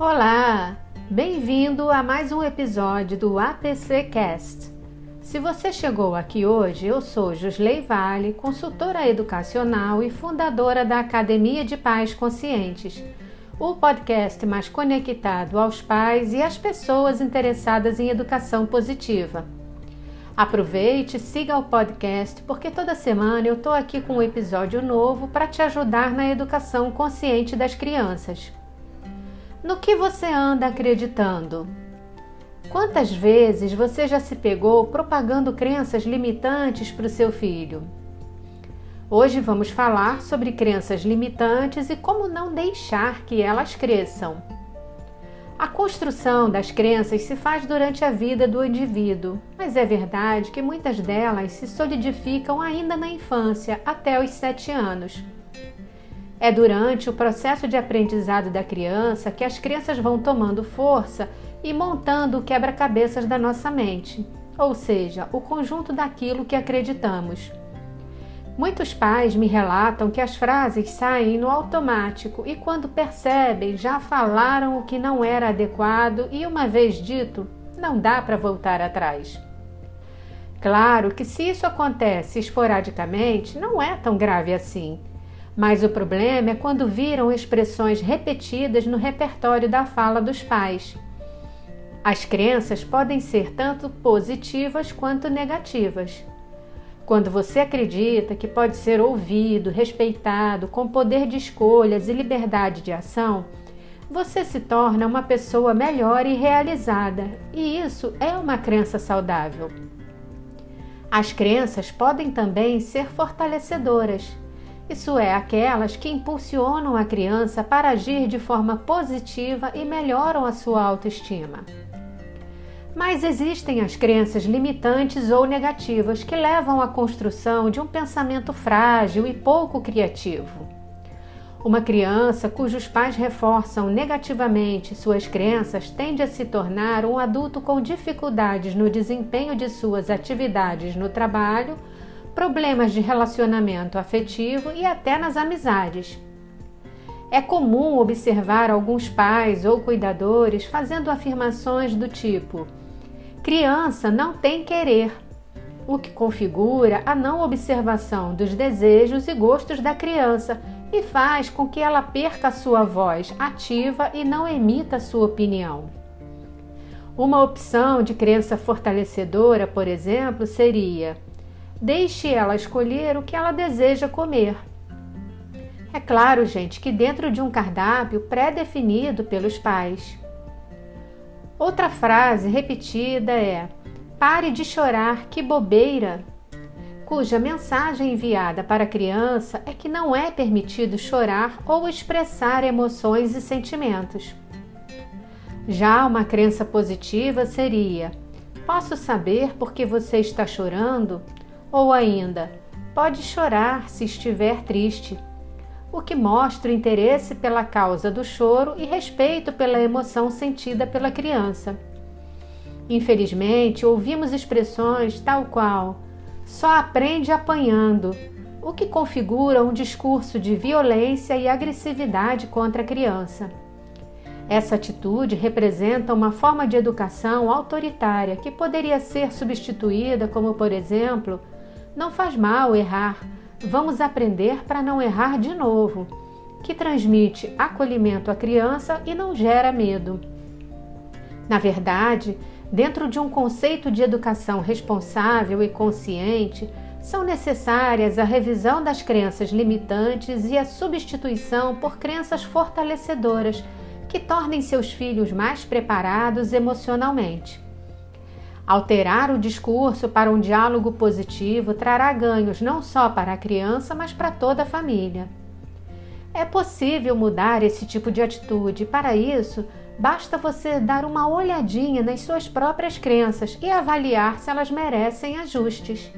Olá, bem-vindo a mais um episódio do APC Cast. Se você chegou aqui hoje, eu sou Josley Vale, consultora educacional e fundadora da Academia de Pais Conscientes, o podcast mais conectado aos pais e às pessoas interessadas em educação positiva. Aproveite siga o podcast, porque toda semana eu estou aqui com um episódio novo para te ajudar na educação consciente das crianças. No que você anda acreditando? Quantas vezes você já se pegou propagando crenças limitantes para o seu filho? Hoje vamos falar sobre crenças limitantes e como não deixar que elas cresçam. A construção das crenças se faz durante a vida do indivíduo, mas é verdade que muitas delas se solidificam ainda na infância, até os sete anos. É durante o processo de aprendizado da criança que as crenças vão tomando força e montando o quebra-cabeças da nossa mente, ou seja, o conjunto daquilo que acreditamos. Muitos pais me relatam que as frases saem no automático e, quando percebem, já falaram o que não era adequado e, uma vez dito, não dá para voltar atrás. Claro que, se isso acontece esporadicamente, não é tão grave assim. Mas o problema é quando viram expressões repetidas no repertório da fala dos pais. As crenças podem ser tanto positivas quanto negativas. Quando você acredita que pode ser ouvido, respeitado, com poder de escolhas e liberdade de ação, você se torna uma pessoa melhor e realizada, e isso é uma crença saudável. As crenças podem também ser fortalecedoras. Isso é, aquelas que impulsionam a criança para agir de forma positiva e melhoram a sua autoestima. Mas existem as crenças limitantes ou negativas que levam à construção de um pensamento frágil e pouco criativo. Uma criança cujos pais reforçam negativamente suas crenças tende a se tornar um adulto com dificuldades no desempenho de suas atividades no trabalho, problemas de relacionamento afetivo e até nas amizades. É comum observar alguns pais ou cuidadores fazendo afirmações do tipo: Criança não tem querer, o que configura a não observação dos desejos e gostos da criança e faz com que ela perca sua voz ativa e não emita sua opinião. Uma opção de crença fortalecedora, por exemplo, seria: deixe ela escolher o que ela deseja comer. É claro, gente, que dentro de um cardápio pré-definido pelos pais. Outra frase repetida é: Pare de chorar, que bobeira! Cuja mensagem enviada para a criança é que não é permitido chorar ou expressar emoções e sentimentos. Já uma crença positiva seria: Posso saber por que você está chorando? Ou ainda, pode chorar se estiver triste o que mostra interesse pela causa do choro e respeito pela emoção sentida pela criança. Infelizmente, ouvimos expressões tal qual só aprende apanhando, o que configura um discurso de violência e agressividade contra a criança. Essa atitude representa uma forma de educação autoritária que poderia ser substituída como, por exemplo, não faz mal errar, Vamos aprender para não errar de novo, que transmite acolhimento à criança e não gera medo. Na verdade, dentro de um conceito de educação responsável e consciente, são necessárias a revisão das crenças limitantes e a substituição por crenças fortalecedoras que tornem seus filhos mais preparados emocionalmente. Alterar o discurso para um diálogo positivo trará ganhos não só para a criança, mas para toda a família. É possível mudar esse tipo de atitude. Para isso, basta você dar uma olhadinha nas suas próprias crenças e avaliar se elas merecem ajustes.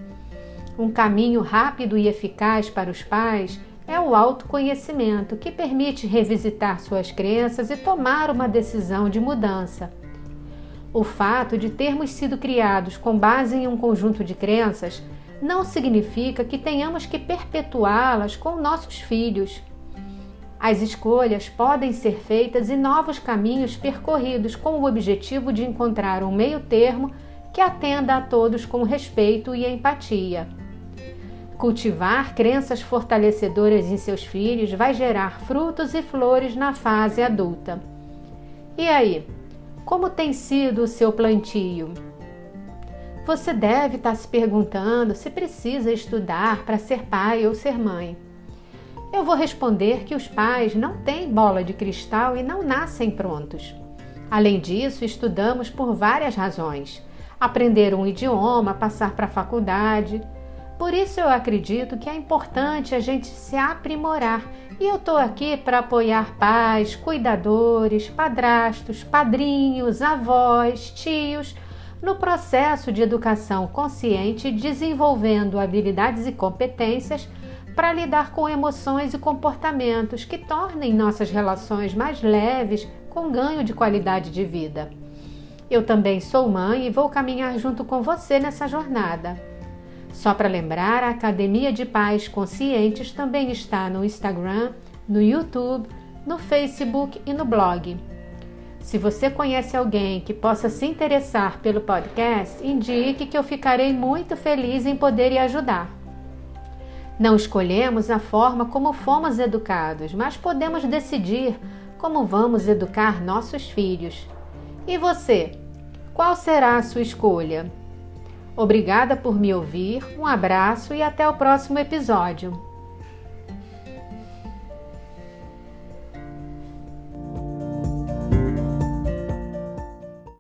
Um caminho rápido e eficaz para os pais é o autoconhecimento, que permite revisitar suas crenças e tomar uma decisão de mudança. O fato de termos sido criados com base em um conjunto de crenças não significa que tenhamos que perpetuá-las com nossos filhos. As escolhas podem ser feitas e novos caminhos percorridos com o objetivo de encontrar um meio-termo que atenda a todos com respeito e empatia. Cultivar crenças fortalecedoras em seus filhos vai gerar frutos e flores na fase adulta. E aí, como tem sido o seu plantio? Você deve estar se perguntando se precisa estudar para ser pai ou ser mãe. Eu vou responder que os pais não têm bola de cristal e não nascem prontos. Além disso, estudamos por várias razões: aprender um idioma, passar para a faculdade. Por isso, eu acredito que é importante a gente se aprimorar e eu estou aqui para apoiar pais, cuidadores, padrastos, padrinhos, avós, tios no processo de educação consciente, desenvolvendo habilidades e competências para lidar com emoções e comportamentos que tornem nossas relações mais leves, com ganho de qualidade de vida. Eu também sou mãe e vou caminhar junto com você nessa jornada. Só para lembrar, a Academia de Pais Conscientes também está no Instagram, no YouTube, no Facebook e no blog. Se você conhece alguém que possa se interessar pelo podcast, indique que eu ficarei muito feliz em poder ajudar. Não escolhemos a forma como fomos educados, mas podemos decidir como vamos educar nossos filhos. E você? Qual será a sua escolha? Obrigada por me ouvir, um abraço e até o próximo episódio.